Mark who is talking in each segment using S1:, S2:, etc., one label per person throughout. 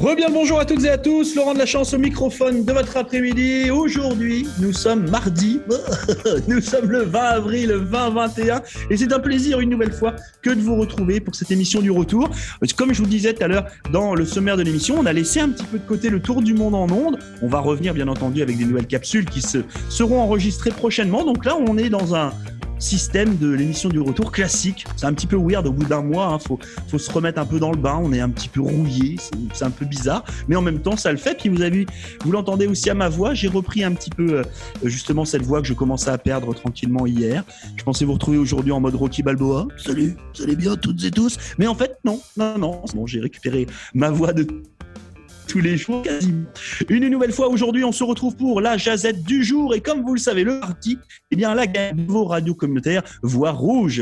S1: Rebien bonjour à toutes et à tous, Laurent de la chance au microphone de votre après-midi. Aujourd'hui, nous sommes mardi, nous sommes le 20 avril 2021 et c'est un plaisir une nouvelle fois que de vous retrouver pour cette émission du retour. Comme je vous disais tout à l'heure dans le sommaire de l'émission, on a laissé un petit peu de côté le tour du monde en ondes. On va revenir bien entendu avec des nouvelles capsules qui se, seront enregistrées prochainement. Donc là, on est dans un système de l'émission du retour classique. C'est un petit peu weird au bout d'un mois. Hein. Faut, faut se remettre un peu dans le bain. On est un petit peu rouillé. C'est un peu bizarre. Mais en même temps, ça le fait. Puis vous avez vous l'entendez aussi à ma voix. J'ai repris un petit peu, euh, justement, cette voix que je commençais à perdre tranquillement hier. Je pensais vous retrouver aujourd'hui en mode Rocky Balboa. Salut, allez bien toutes et tous. Mais en fait, non, non, non. Bon, j'ai récupéré ma voix de tous les jours quasiment. Une nouvelle fois aujourd'hui, on se retrouve pour la jazette du jour et comme vous le savez, le parti, eh bien la gamme vos radios communautaires Voix Rouge.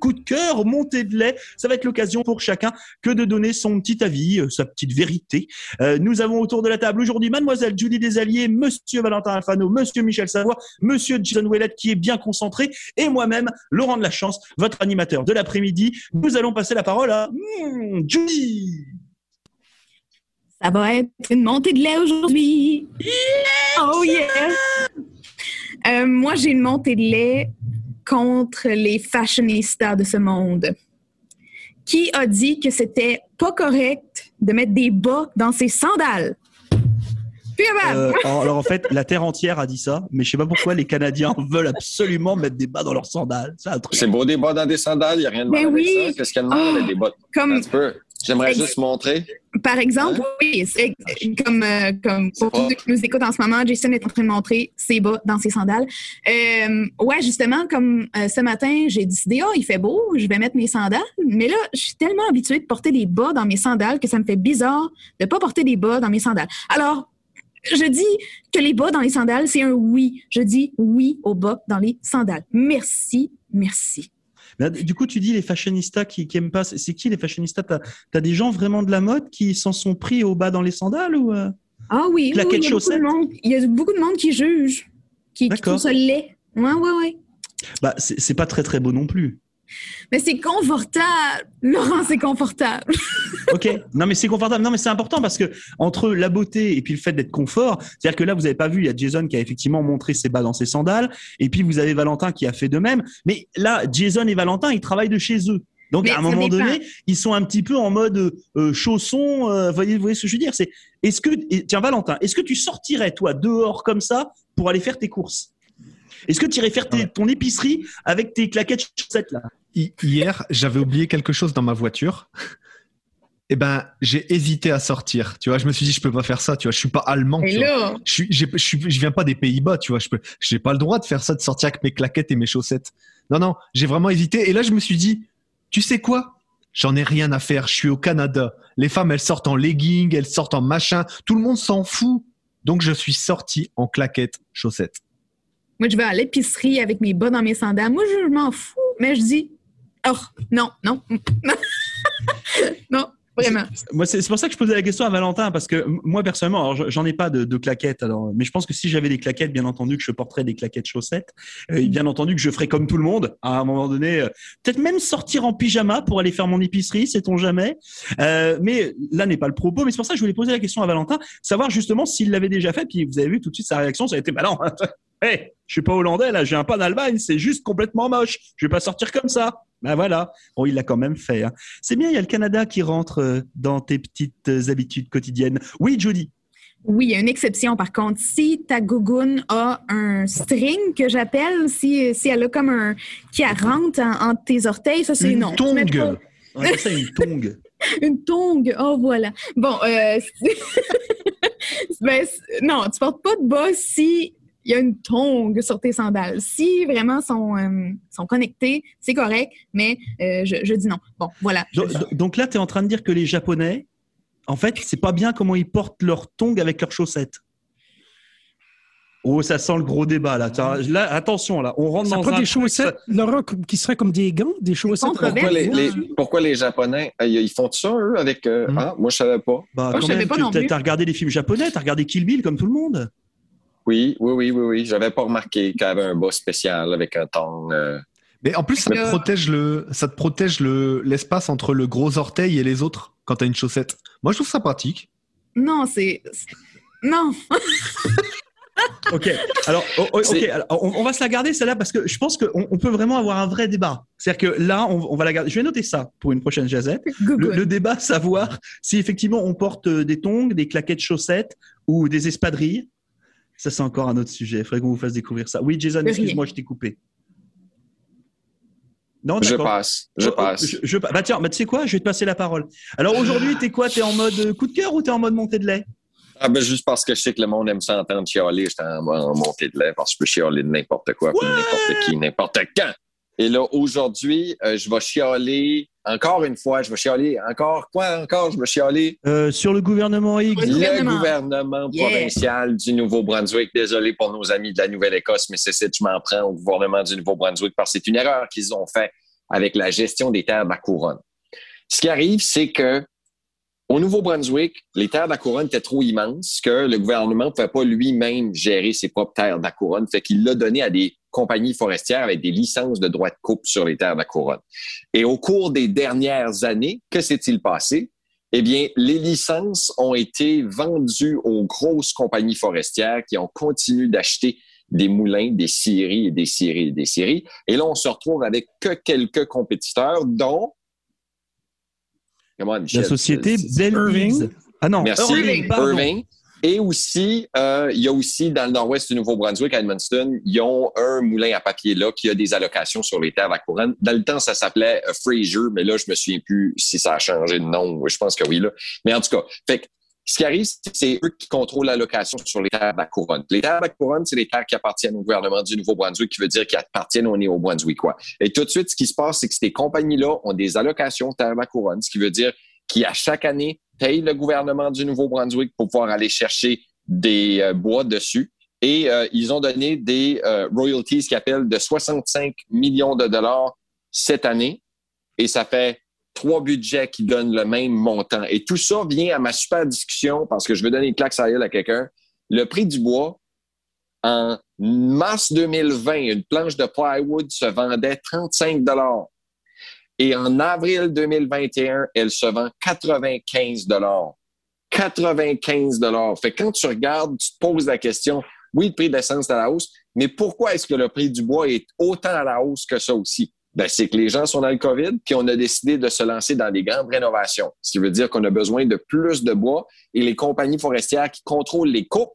S1: Coup de cœur, montée de lait, ça va être l'occasion pour chacun que de donner son petit avis, euh, sa petite vérité. Euh, nous avons autour de la table aujourd'hui mademoiselle Julie Desalliés, monsieur Valentin Alfano, monsieur Michel Savoie, monsieur Jason Ouellet qui est bien concentré et moi-même, Laurent de la Chance, votre animateur de l'après-midi. Nous allons passer la parole à mmh, Julie.
S2: Ça va être une montée de lait aujourd'hui. Oh yeah! Euh, moi, j'ai une montée de lait contre les fashionistas de ce monde. Qui a dit que c'était pas correct de mettre des bas dans ses sandales?
S1: Euh, alors en fait, la terre entière a dit ça, mais je sais pas pourquoi les Canadiens veulent absolument mettre des bas dans leurs sandales.
S3: C'est beau des bas dans des sandales, il n'y a rien de mal avec ça. Qu'est-ce qu'il y a de mal avec des bas? Comme... J'aimerais juste montrer.
S2: Par exemple, oui, c'est comme, euh, comme pour ceux qui nous écoutent en ce moment, Jason est en train de montrer ses bas dans ses sandales. Euh, ouais, justement, comme euh, ce matin, j'ai décidé, oh, il fait beau, je vais mettre mes sandales. Mais là, je suis tellement habituée de porter des bas dans mes sandales que ça me fait bizarre de pas porter des bas dans mes sandales. Alors, je dis que les bas dans les sandales, c'est un oui. Je dis oui aux bas dans les sandales. Merci, merci
S1: du coup, tu dis les fashionistas qui, qui aiment pas. C'est qui les fashionistas? T'as as des gens vraiment de la mode qui s'en sont pris au bas dans les sandales ou euh,
S2: Ah oui, il, y a il y a beaucoup de monde qui juge, qui, qui trouve ça laid. Ouais, ouais, ouais.
S1: Bah, c'est pas très très beau non plus.
S2: Mais c'est confortable. Laurent, c'est confortable.
S1: ok. Non, mais c'est confortable. Non, mais c'est important parce que entre la beauté et puis le fait d'être confort, c'est-à-dire que là, vous avez pas vu, il y a Jason qui a effectivement montré ses bas dans ses sandales, et puis vous avez Valentin qui a fait de même. Mais là, Jason et Valentin, ils travaillent de chez eux. Donc à un moment donné, ils sont un petit peu en mode euh, chaussons. Euh, voyez, vous voyez ce que je veux dire? C'est est-ce que tiens Valentin, est-ce que tu sortirais toi dehors comme ça pour aller faire tes courses? Est-ce que tu irais faire ton épicerie avec tes claquettes chaussettes là?
S4: Hier, j'avais oublié quelque chose dans ma voiture. Eh ben, j'ai hésité à sortir. Tu vois, je me suis dit, je peux pas faire ça. Tu vois, je suis pas allemand. Tu vois. Je suis, je, je viens pas des Pays-Bas. Tu vois, je peux, j'ai pas le droit de faire ça, de sortir avec mes claquettes et mes chaussettes. Non, non, j'ai vraiment hésité. Et là, je me suis dit, tu sais quoi? J'en ai rien à faire. Je suis au Canada. Les femmes, elles sortent en legging, elles sortent en machin. Tout le monde s'en fout. Donc, je suis sorti en claquettes, chaussettes.
S2: Moi, je vais à l'épicerie avec mes bas dans mes sandales. Moi, je m'en fous. Mais je dis, Oh, non, non. non, vraiment.
S1: C'est pour ça que je posais la question à Valentin, parce que moi, personnellement, j'en ai pas de, claquettes, alors, mais je pense que si j'avais des claquettes, bien entendu, que je porterais des claquettes chaussettes, euh, bien entendu que je ferais comme tout le monde, à un moment donné, euh, peut-être même sortir en pyjama pour aller faire mon épicerie, sait-on jamais. Euh, mais là n'est pas le propos, mais c'est pour ça que je voulais poser la question à Valentin, savoir justement s'il l'avait déjà fait, puis vous avez vu tout de suite sa réaction, ça a été, bah non, hey, je suis pas hollandais, là, j'ai un pas d'Allemagne, c'est juste complètement moche, je vais pas sortir comme ça. Ben voilà. Bon, il l'a quand même fait. Hein. C'est bien, il y a le Canada qui rentre euh, dans tes petites euh, habitudes quotidiennes. Oui, Judy.
S2: Oui, il y a une exception par contre. Si ta gougoune a un string que j'appelle, si, si elle a comme un qui rentre entre tes orteils, ça c'est non.
S1: Tongue. c'est une tongue.
S2: une tongue. Oh voilà. Bon, euh, ben, non, tu portes pas de bas si il y a une tongue sur tes sandales. Si vraiment sont, euh, sont connectés, c'est correct, mais euh, je, dis non. Bon, voilà.
S1: Donc, là, tu es en train de dire que les Japonais, en fait, c'est pas bien comment ils portent leurs tongs avec leurs chaussettes. Oh, ça sent le gros débat là. là attention, là, on rentre ça dans un
S5: des chaussettes, Laurent, qui seraient comme des gants, des chaussettes.
S3: Pourquoi les, pourquoi les Japonais, euh, ils font ça eux avec hmm. Ah, moi je savais pas.
S1: Bah, moi, je savais pas non plus. T'as regardé les films japonais, t'as regardé Kill Bill comme tout le monde.
S3: Oui, oui, oui, oui, oui. J'avais pas remarqué qu'il y avait un bas spécial avec un tong. Euh.
S4: Mais en plus, ça te protège le, ça te protège le l'espace entre le gros orteil et les autres quand tu as une chaussette. Moi, je trouve ça pratique.
S2: Non, c'est. Non!
S1: ok, alors, oh, oh, on, va se la garder celle-là parce que je pense qu'on peut vraiment avoir un vrai débat. C'est-à-dire que là, on, va la garder. Je vais noter ça pour une prochaine jazette. Le, le, débat, savoir si effectivement on porte euh, des tongs, des claquettes chaussettes ou des espadrilles. Ça, c'est encore un autre sujet. Il faudrait qu'on vous fasse découvrir ça. Oui, Jason, excuse-moi, je t'ai coupé.
S3: Non, je passe. Je oh, oh, passe.
S1: Je, bah tiens, bah, tu sais quoi? Je vais te passer la parole. Alors aujourd'hui, t'es quoi? T'es en mode coup de cœur ou t'es en mode montée de lait?
S3: Ah ben juste parce que je sais que le monde aime s'entendre chialer, j'étais en, en montée de lait parce que je peux chialer de n'importe quoi, n'importe qui, n'importe quand. Et là, aujourd'hui, euh, je vais chialer encore une fois, je vais chialer encore quoi encore, je vais chialer?
S1: Euh, sur le gouvernement X.
S3: Le gouvernement, provincial du Nouveau-Brunswick. Désolé pour nos amis de la Nouvelle-Écosse, mais c'est ça, je m'en prends au gouvernement du Nouveau-Brunswick parce que c'est une erreur qu'ils ont fait avec la gestion des terres de la couronne. Ce qui arrive, c'est que au Nouveau-Brunswick, les terres de la couronne étaient trop immenses que le gouvernement ne pouvait pas lui-même gérer ses propres terres de la couronne. Fait qu'il l'a donné à des compagnies forestières avec des licences de droit de coupe sur les terres de la couronne. Et au cours des dernières années, que s'est-il passé? Eh bien, les licences ont été vendues aux grosses compagnies forestières qui ont continué d'acheter des moulins, des scieries et des scieries et des scieries. Et là, on se retrouve avec que quelques compétiteurs, dont
S1: la société Irving.
S3: Ah non, Merci. Irving. Et aussi, euh, il y a aussi dans le nord-ouest du Nouveau-Brunswick, à Edmundston, ils ont un moulin à papier là qui a des allocations sur les terres à couronne. Dans le temps, ça s'appelait euh, Fraser, mais là, je me souviens plus si ça a changé de nom. Je pense que oui. Là. Mais en tout cas, fait ce qui arrive, c'est eux qui contrôlent l'allocation sur les terres la couronne. Les terres la couronne, c'est les terres qui appartiennent au gouvernement du Nouveau-Brunswick, qui veut dire qu'ils appartiennent au Néo-Brunswickois. Et tout de suite, ce qui se passe, c'est que ces compagnies-là ont des allocations terres la couronne, ce qui veut dire qui, à chaque année, paye le gouvernement du Nouveau-Brunswick pour pouvoir aller chercher des euh, bois dessus. Et euh, ils ont donné des euh, royalties qui appellent de 65 millions de dollars cette année. Et ça fait trois budgets qui donnent le même montant. Et tout ça vient à ma super discussion parce que je veux donner une claque à quelqu'un. Le prix du bois, en mars 2020, une planche de plywood se vendait 35 dollars. Et en avril 2021, elle se vend 95 dollars. 95 dollars. Fait quand tu regardes, tu te poses la question, oui, le prix de l'essence est à la hausse, mais pourquoi est-ce que le prix du bois est autant à la hausse que ça aussi? Ben, c'est que les gens sont dans le COVID, puis on a décidé de se lancer dans des grandes rénovations. Ce qui veut dire qu'on a besoin de plus de bois et les compagnies forestières qui contrôlent les coupes,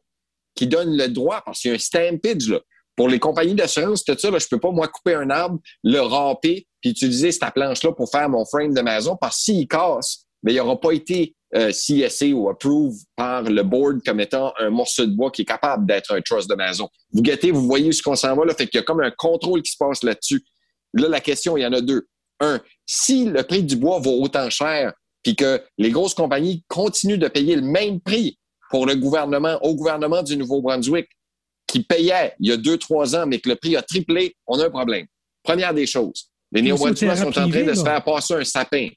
S3: qui donnent le droit, parce qu'il y a un stampage, là. Pour les compagnies d'assurance, tout ça, là, je peux pas, moi, couper un arbre, le râper, utiliser cette planche-là pour faire mon frame de maison, parce que s'il casse, mais il n'aura pas été euh, CSA ou approved par le board comme étant un morceau de bois qui est capable d'être un truss de maison. Vous guettez, vous voyez ce qu'on s'en va, là, fait qu'il y a comme un contrôle qui se passe là-dessus. Là, la question, il y en a deux. Un, si le prix du bois vaut autant cher, puis que les grosses compagnies continuent de payer le même prix pour le gouvernement, au gouvernement du Nouveau-Brunswick, qui payait il y a deux, trois ans, mais que le prix a triplé, on a un problème. Première des choses. Les néo-brunswickois sont en train de se faire passer un sapin.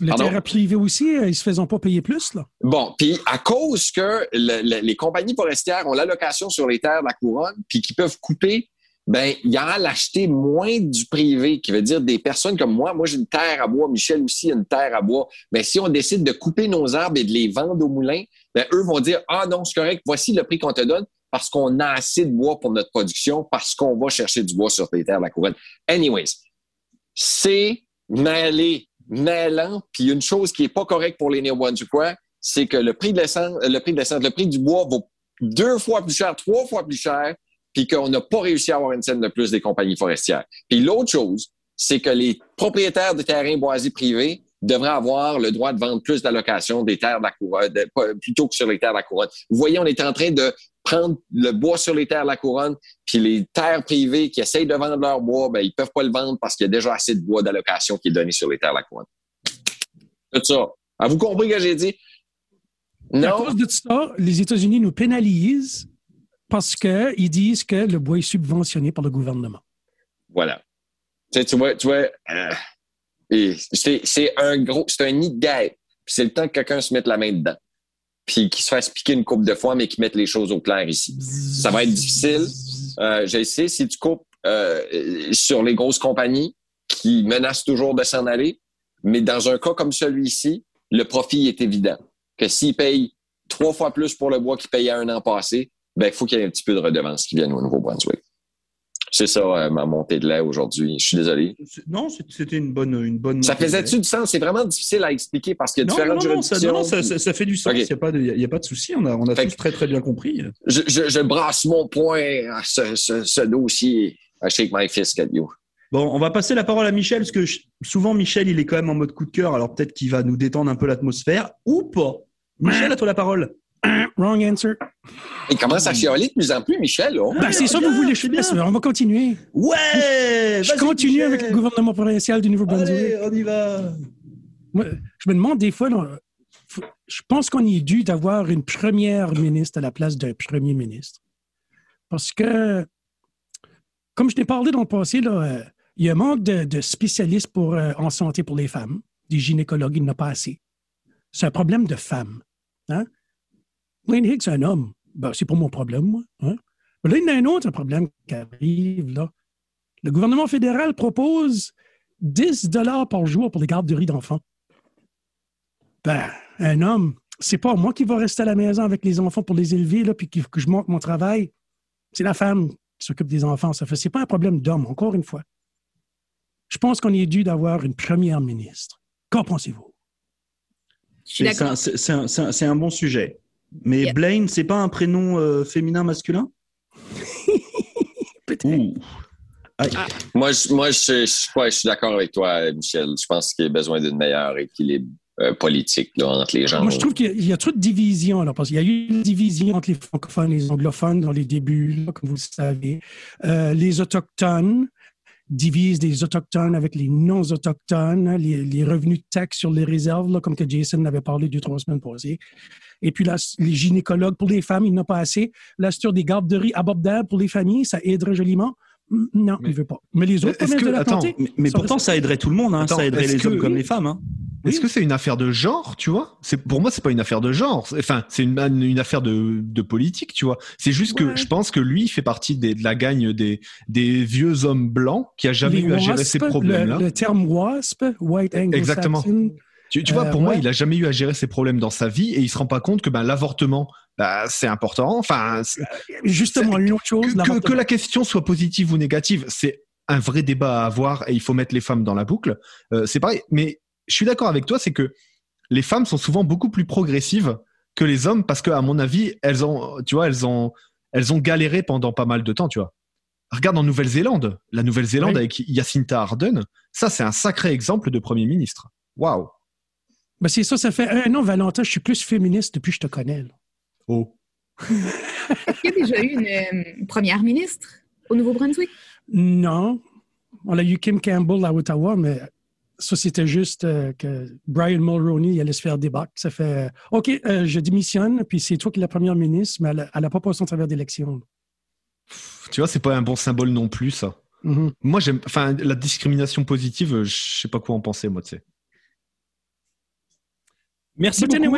S5: Le terrain privé aussi, euh, ils ne se faisaient pas payer plus, là.
S3: Bon, puis à cause que les compagnies forestières ont l'allocation sur les terres de la couronne, puis qu'ils peuvent couper, ben il y a l'acheter moins du privé, qui veut dire des personnes comme moi. Moi, j'ai une terre à bois. Michel aussi a une terre à bois. Mais si on décide de couper nos arbres et de les vendre au moulin, ben eux vont dire ah non, c'est correct. Voici le prix qu'on te donne parce qu'on a assez de bois pour notre production, parce qu'on va chercher du bois sur les terres de la couronne. Anyways, c'est mêlé, mêlant. Puis une chose qui est pas correcte pour les néo-brunswickois, c'est que le prix de l'essence, le prix de le prix du bois vaut deux fois plus cher, trois fois plus cher, puis qu'on n'a pas réussi à avoir une scène de plus des compagnies forestières. Puis l'autre chose, c'est que les propriétaires de terrains boisés privés devraient avoir le droit de vendre plus d'allocations des terres de la couronne, plutôt que sur les terres de la couronne. Vous voyez, on est en train de prendre le bois sur les terres de la couronne, puis les terres privées qui essayent de vendre leur bois, ben, ils peuvent pas le vendre parce qu'il y a déjà assez de bois d'allocation qui est donné sur les terres de la couronne. Tout ça. Avez-vous compris ce que j'ai dit?
S5: Non. À cause de ça, les États-Unis nous pénalisent parce qu'ils disent que le bois est subventionné par le gouvernement.
S3: Voilà. Tu, sais, tu vois, tu vois euh, c'est un gros, c'est un nid de guerre. c'est le temps que quelqu'un se mette la main dedans puis qui se fasse piquer une coupe de fois, mais qui mettent les choses au clair ici. Ça va être difficile. Euh, je sais, si tu coupes euh, sur les grosses compagnies qui menacent toujours de s'en aller, mais dans un cas comme celui-ci, le profit est évident. Que s'ils payent trois fois plus pour le bois qu'il payait un an passé, ben, il faut qu'il y ait un petit peu de redevance qui vienne au Nouveau-Brunswick. C'est ça, euh, ma montée de lait aujourd'hui. Je suis désolé.
S1: Non, c'était une bonne, une bonne.
S3: Ça faisait-tu du sens? C'est vraiment difficile à expliquer parce qu'il y a différentes
S1: non, non, ça, non, ça, ça, fait du sens. Il n'y a, pas de souci. On a, on a tous très, très bien compris.
S3: Je, je, je brasse mon point à ce, ce, ce dossier. I shake my fist at you.
S1: Bon, on va passer la parole à Michel, parce que souvent, Michel, il est quand même en mode coup de cœur, alors peut-être qu'il va nous détendre un peu l'atmosphère, ou pas. Michel, à toi la parole.
S5: Wrong answer.
S3: Il commence à chialer de plus en plus, Michel. Oh.
S5: Ben, c'est ça que vous voulez, je suis bien. On va continuer.
S1: Ouais!
S5: Je continue avec le gouvernement provincial du Nouveau-Brunswick.
S1: on y va.
S5: je me demande des fois, je pense qu'on est dû d'avoir une première ministre à la place d'un premier ministre. Parce que, comme je t'ai parlé dans le passé, là, euh, il y a un manque de, spécialistes pour, euh, en santé pour les femmes. Des gynécologues, il n'y en a pas assez. C'est un problème de femmes. Hein? Wayne Higgs, c'est un homme. Ben, c'est pas mon problème, moi. Hein? là, il y a un autre problème qui arrive. Là. Le gouvernement fédéral propose 10 dollars par jour pour les garderies d'enfants. Ben, un homme, c'est pas moi qui va rester à la maison avec les enfants pour les élever, là, puis que je monte mon travail. C'est la femme qui s'occupe des enfants. Ça fait, c'est pas un problème d'homme, encore une fois. Je pense qu'on est dû d'avoir une première ministre. Qu'en pensez-vous?
S1: C'est un, bon sujet. Mais Blaine, c'est pas un prénom euh, féminin masculin?
S3: Ah. Moi, je, moi je, je, suis d'accord avec toi, Michel. Je pense qu'il y a besoin d'un meilleur équilibre euh, politique entre les gens.
S5: Moi, je trouve qu'il y, a trop de divisions. Là, parce qu'il y a eu une division entre les francophones et les anglophones dans les débuts, comme vous le savez. Euh, les autochtones divise les Autochtones avec les non-Autochtones, les, revenus de taxes sur les réserves, comme que Jason avait parlé deux, trois semaines passées. Et puis là, les gynécologues pour les femmes, il n'a pas assez. La structure des garderies abordables pour les familles, ça aiderait joliment. Non, il ne veut pas. Mais les autres
S1: que, de la attends, mais, pourtant, ça aiderait tout le monde. Hein. ça aiderait les hommes comme les femmes. Hein.
S4: Est-ce que c'est une affaire de genre, tu vois? C'est pour moi, c'est pas une affaire de genre. Enfin, c'est une, une affaire de, de politique, tu vois. C'est juste que je pense que lui fait partie des, de la gagne des, des vieux hommes blancs qui a jamais eu à gérer ces problèmes-là.
S5: Le, terme WASP, White Anglo
S4: Exactement. Tu, tu vois, pour moi, il a jamais eu à gérer ces problèmes dans sa vie et il se rend pas compte que ben, l'avortement, bah, c'est important. Enfin,
S5: justement, une autre chose.
S4: Que, que, la question soit positive ou négative, c'est un vrai débat à avoir et il faut mettre les femmes dans la boucle. Euh, c'est pareil. Mais je suis d'accord avec toi, c'est que les femmes sont souvent beaucoup plus progressives que les hommes parce que, à mon avis, elles ont, tu vois, elles ont, elles ont galéré pendant pas mal de temps, tu vois. Regarde en Nouvelle-Zélande, la Nouvelle-Zélande avec Jacinta Ardern, ça c'est un sacré exemple de premier ministre. Waouh.
S5: Ben c'est ça, ça fait un an, Valentin, je suis plus féministe depuis que je te connais.
S4: Oh.
S2: Est-ce qu'il y a déjà eu une euh, première ministre au Nouveau-Brunswick?
S5: Non. On a eu Kim Campbell à Ottawa, mais ça, c'était juste euh, que Brian Mulroney allait se faire débattre. Ça fait euh, OK, je démissionne, puis c'est toi qui es la première ministre, mais elle n'a pas passé son travers d'élection.
S4: Tu vois, c'est pas un bon symbole non plus, ça. Mm-hmm. Moi, j'aime. Enfin, la discrimination positive, je sais pas quoi en penser, moi, tu sais.
S1: Merci beaucoup,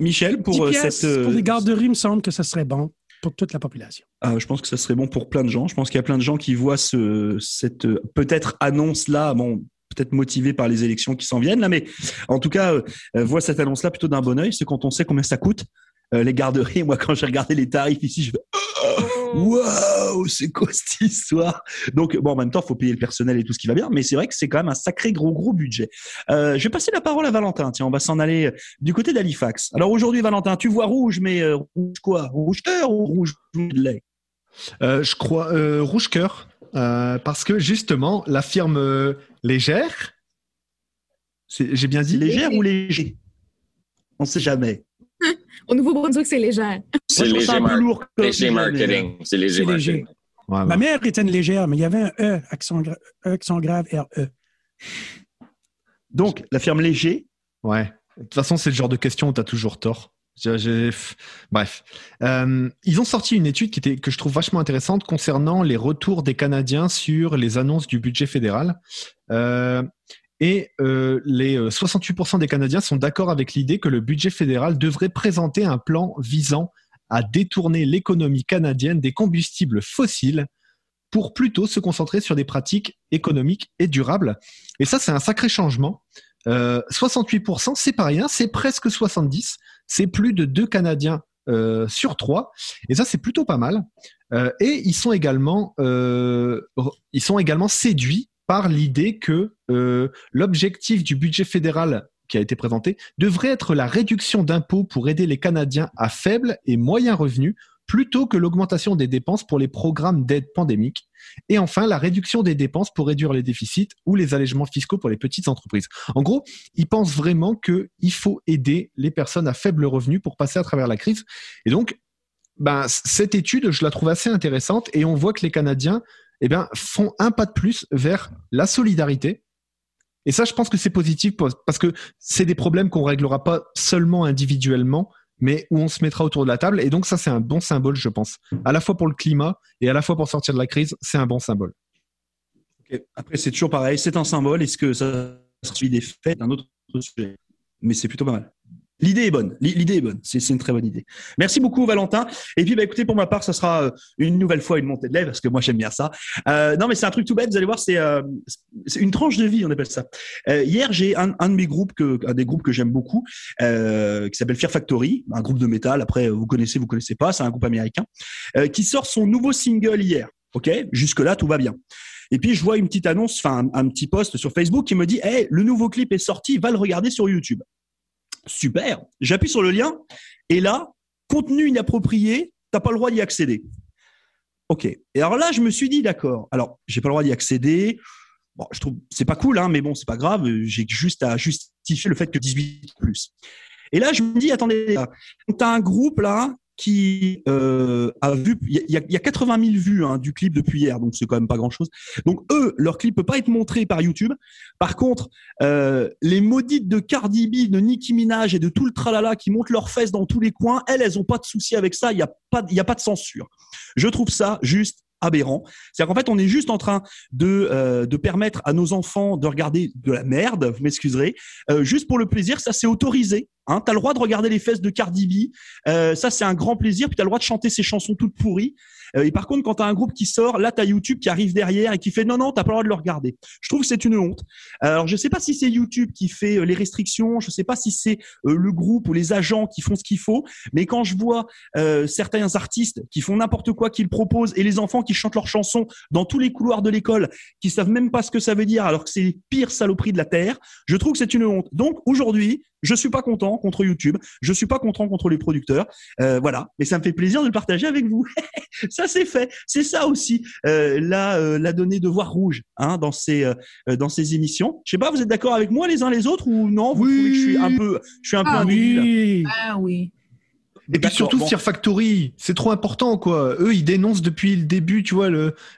S1: Michel, pour euh, cette.
S5: Pour les garderies, il me semble que ça serait bon pour toute la population.
S1: Ah, je pense que ça serait bon pour plein de gens. Je pense qu'il y a plein de gens qui voient ce, cette peut-être annonce-là. Bon, peut-être motivé par les élections qui s'en viennent là, mais en tout cas, euh, voit cette annonce-là plutôt d'un bon oeil. C'est quand on sait combien ça coûte. Euh, les garderies, moi, quand j'ai regardé les tarifs ici, je fais oh, waouh, c'est quoi cette histoire? Donc, bon, en même temps, il faut payer le personnel et tout ce qui va bien, mais c'est vrai que c'est quand même un sacré gros gros budget. Euh, je vais passer la parole à Valentin. Tiens, on va s'en aller du côté d'Halifax. Alors aujourd'hui, Valentin, tu vois rouge, mais euh, rouge quoi? Rouge cœur ou rouge lait?
S4: Je crois rouge cœur. Parce que justement, la firme légère, j'ai bien dit?
S1: Légère ou léger? On ne sait jamais.
S2: Au Nouveau-Brunswick, c'est légère.
S3: C'est léger, marketing. C'est léger, marketing.
S5: Ma mère était une légère, mais il y avait un E, accent, e, accent grave, R-E.
S1: Donc, la firme léger?
S4: Ouais. De toute façon, c'est le genre de question où tu as toujours tort. Bref. Euh, ils ont sorti une étude qui était, que je trouve vachement intéressante concernant les retours des Canadiens sur les annonces du budget fédéral. Euh, et euh, les 68% des Canadiens sont d'accord avec l'idée que le budget fédéral devrait présenter un plan visant à détourner l'économie canadienne des combustibles fossiles pour plutôt se concentrer sur des pratiques économiques et durables. Et ça, c'est un sacré changement 68%, c'est pas rien, c'est presque 70, c'est plus de deux Canadiens sur trois, et ça c'est plutôt pas mal. et ils sont également, séduits par l'idée que l'objectif du budget fédéral qui a été présenté devrait être la réduction d'impôts pour aider les Canadiens à faible et moyen revenus plutôt que l'augmentation des dépenses pour les programmes d'aide pandémique. Et enfin, la réduction des dépenses pour réduire les déficits ou les allègements fiscaux pour les petites entreprises. En gros, ils pensent vraiment qu'il faut aider les personnes à faible revenu pour passer à travers la crise. Et donc, ben, cette étude, je la trouve assez intéressante et on voit que les Canadiens eh bien, font un pas de plus vers la solidarité, et ça, je pense que c'est positif parce que c'est des problèmes qu'on réglera pas seulement individuellement, mais où on se mettra autour de la table. Et donc ça, c'est un bon symbole, je pense. À la fois pour le climat et à la fois pour sortir de la crise, c'est un bon symbole.
S1: Après, c'est toujours pareil, c'est un symbole. Est-ce que ça suit des faits d'un autre sujet Mais c'est plutôt pas mal. L'idée est bonne. L'idée est bonne. C'est une très bonne idée. Merci beaucoup, Valentin. Et puis, bah, écoutez, pour ma part, ça sera euh, une nouvelle fois une montée de lait parce que moi, j'aime bien ça. Euh, non, mais c'est un truc tout bête. Vous allez voir, c'est euh, une tranche de vie, on appelle ça. Euh, hier, j'ai un, un, de mes groupes, que, un des groupes que j'aime beaucoup, euh, qui s'appelle Fear Factory, un groupe de métal. Après, vous connaissez, vous connaissez pas. C'est un groupe américain qui sort son nouveau single hier. Ok, jusque là, tout va bien. Et puis je vois une petite annonce, enfin un, un, petit post sur Facebook qui me dit "Hey, le nouveau clip est sorti, va le regarder sur YouTube." Super. J'appuie sur le lien et là, contenu inapproprié, t'as pas le droit d'y accéder. Ok. Et alors là, je me suis dit, d'accord. Alors, j'ai pas le droit d'y accéder. Bon, je trouve c'est pas cool, hein, mais bon, c'est pas grave. J'ai juste à justifier le fait que 18 plus. Et là, je me dis, attendez, t'as un groupe là qui euh, a vu, il y, y, a 80 000 vues hein, du clip depuis hier, donc c'est quand même pas grand-chose. Donc eux, leur clip peut pas être montré par YouTube. Par contre, euh, les maudites de Cardi B, de Nicki Minaj et de tout le tralala qui montent leurs fesses dans tous les coins, elles, elles ont pas de souci avec ça. Il y a pas, il y a pas de censure. Je trouve ça juste aberrant. C'est-à-dire qu'en fait, on est juste en train de, euh, de permettre à nos enfants de regarder de la merde, vous m'excuserez, euh, juste pour le plaisir, ça c'est autorisé. Hein, tu as le droit de regarder les fesses de Cardi B, euh, ça c'est un grand plaisir, puis tu as le droit de chanter ces chansons toutes pourries. Euh, et par contre, quand tu as un groupe qui sort, là, tu as YouTube qui arrive derrière et qui fait non, non, tu pas le droit de le regarder. Je trouve que c'est une honte. Alors, je sais pas si c'est YouTube qui fait euh, les restrictions, je sais pas si c'est euh, le groupe ou les agents qui font ce qu'il faut, mais quand je vois certains artistes qui font n'importe quoi qu'ils proposent et les enfants qui chantent leurs chansons dans tous les couloirs de l'école, qui savent même pas ce que ça veut dire alors que c'est les pires saloperies de la Terre, je trouve que c'est une honte. Donc, aujourd'hui, je suis pas content contre YouTube, je suis pas content contre les producteurs, euh, voilà. Mais ça me fait plaisir de le partager avec vous. ça c'est fait. C'est ça aussi euh, la euh, la donnée de voir rouge hein, dans ces euh, dans ces émissions. Je sais pas, vous êtes d'accord avec moi les uns les autres ou non? Vous oui. que je suis un peu je suis un
S2: ah,
S1: peu
S2: oui. Ah oui.
S4: Et puis surtout bon. Factory, c'est trop important quoi. Eux, ils dénoncent depuis le début, tu vois,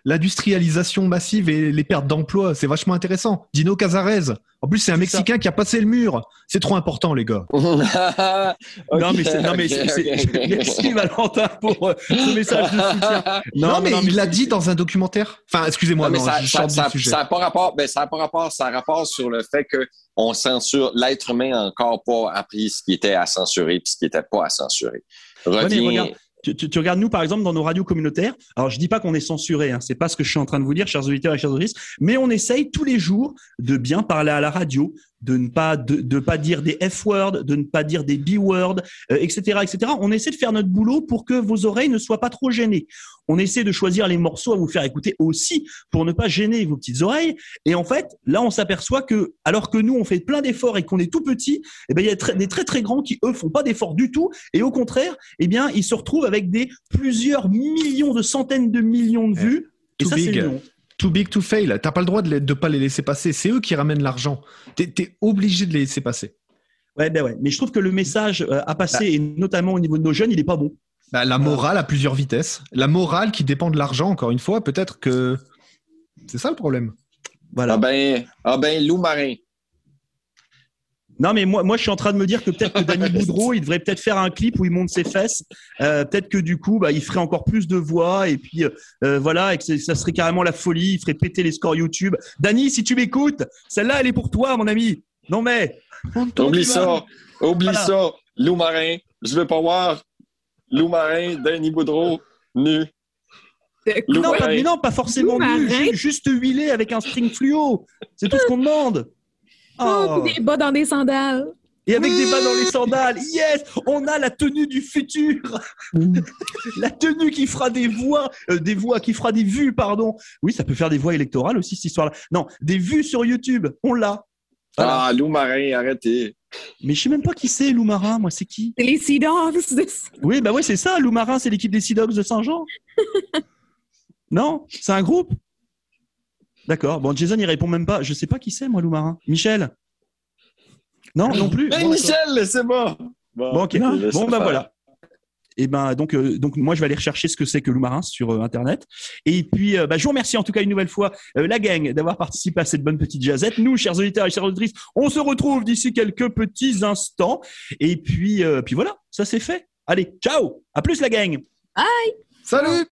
S4: l'industrialisation massive et les pertes d'emplois. C'est vachement intéressant. Dino Cazares, en plus, c'est un Mexicain ça. qui a passé le mur. C'est trop important, les gars.
S1: okay, non, mais, c'est, non, mais okay, okay. merci Valentin pour euh, ce message de soutien.
S4: Non, non mais, non, il l'a dit dans un documentaire. Enfin, excusez-moi,
S3: non, ça,
S4: je
S3: ça, ça,
S4: sujet.
S3: ça a pas rapport, ben, ça a pas rapport, ça a rapport sur le fait que on censure l'être humain a encore pas appris ce qui était à censurer puis ce qui était pas à censurer.
S1: Reviens. Ouais, tu, regardes nous par exemple dans nos radios communautaires. Alors je dis pas qu'on est censuré, hein, c'est pas ce que je suis en train de vous dire, chers auditeurs et chers auditrices, mais on essaye tous les jours de bien parler à la radio, de ne pas de, de pas dire des f words, de ne pas dire des b words, euh, etc., etc. On essaie de faire notre boulot pour que vos oreilles ne soient pas trop gênées. On essaie de choisir les morceaux à vous faire écouter aussi pour ne pas gêner vos petites oreilles. Et en fait, là, on s'aperçoit que alors que nous on fait plein d'efforts et qu'on est tout petit, eh ben il y a très, des très très grands qui eux font pas d'efforts du tout et au contraire, eh bien ils se retrouvent avec des plusieurs millions de centaines de millions de vues.
S4: Et ça, c'est too big to fail. T'as pas le droit de ne pas les laisser passer. C'est eux qui ramènent l'argent. T'es es obligé de les laisser passer.
S1: Ouais, ben ouais. Mais je trouve que le message à passer, bah. et notamment au niveau de nos jeunes, il est pas bon.
S4: Bah, la morale à plusieurs vitesses. La morale qui dépend de l'argent, encore une fois, peut-être que c'est ça le problème.
S3: Voilà. Ah ben, ah ben loup marin.
S1: Non, mais moi, moi, je suis en train de me dire que peut-être que Danny Boudreau, il devrait peut-être faire un clip où il monte ses fesses. Euh, peut-être que du coup, bah, il ferait encore plus de voix et puis euh, voilà, et que ça serait carrément la folie. Il ferait péter les scores YouTube. Danny, si tu m'écoutes, celle-là, elle est pour toi, mon ami. Non mais.
S3: Oublie ça, oublie voilà. ça. Lou Marin, je veux pas voir Lou Marin, Danny Boudreau, nu.
S1: Non pas, mais non, pas forcément nu, juste huilé avec un string fluo. C'est tout ce qu'on demande.
S2: Oh, des bas dans des sandales.
S1: Et avec des bas dans les sandales. Yes On a la tenue du futur. la tenue qui fera des voix, euh, des voix, qui fera des vues, pardon. Oui, ça peut faire des voix électorales aussi, cette histoire-là. Non, des vues sur YouTube. On l'a.
S3: Ah, Lou Marin, arrêtez.
S1: Mais je sais même pas qui c'est, Lou Marin. Moi, c'est qui?
S2: C'est les Sea Dogs.
S1: Oui, bah ouais, c'est ça. Lou Marin, c'est l'équipe des Sea Dogs de Saint-Jean. non C'est un groupe? D'accord. Bon, Jason, il répond même pas. Je sais pas qui c'est, moi, Lou Marin. Michel? Non, non plus.
S3: Mais Michel, c'est bon.
S1: Bon, ok. Bon, bah voilà. Et ben donc euh, donc moi je vais aller rechercher ce que c'est que Lou Marin sur euh, internet. Et puis euh, bah, je vous remercie en tout cas une nouvelle fois la gang d'avoir participé à cette bonne petite jazette. Nous, chers auditeurs et chères auditrices, on se retrouve d'ici quelques petits instants. Et puis puis voilà, ça c'est fait. Allez, ciao. À plus la gang.
S2: Bye.
S3: Salut.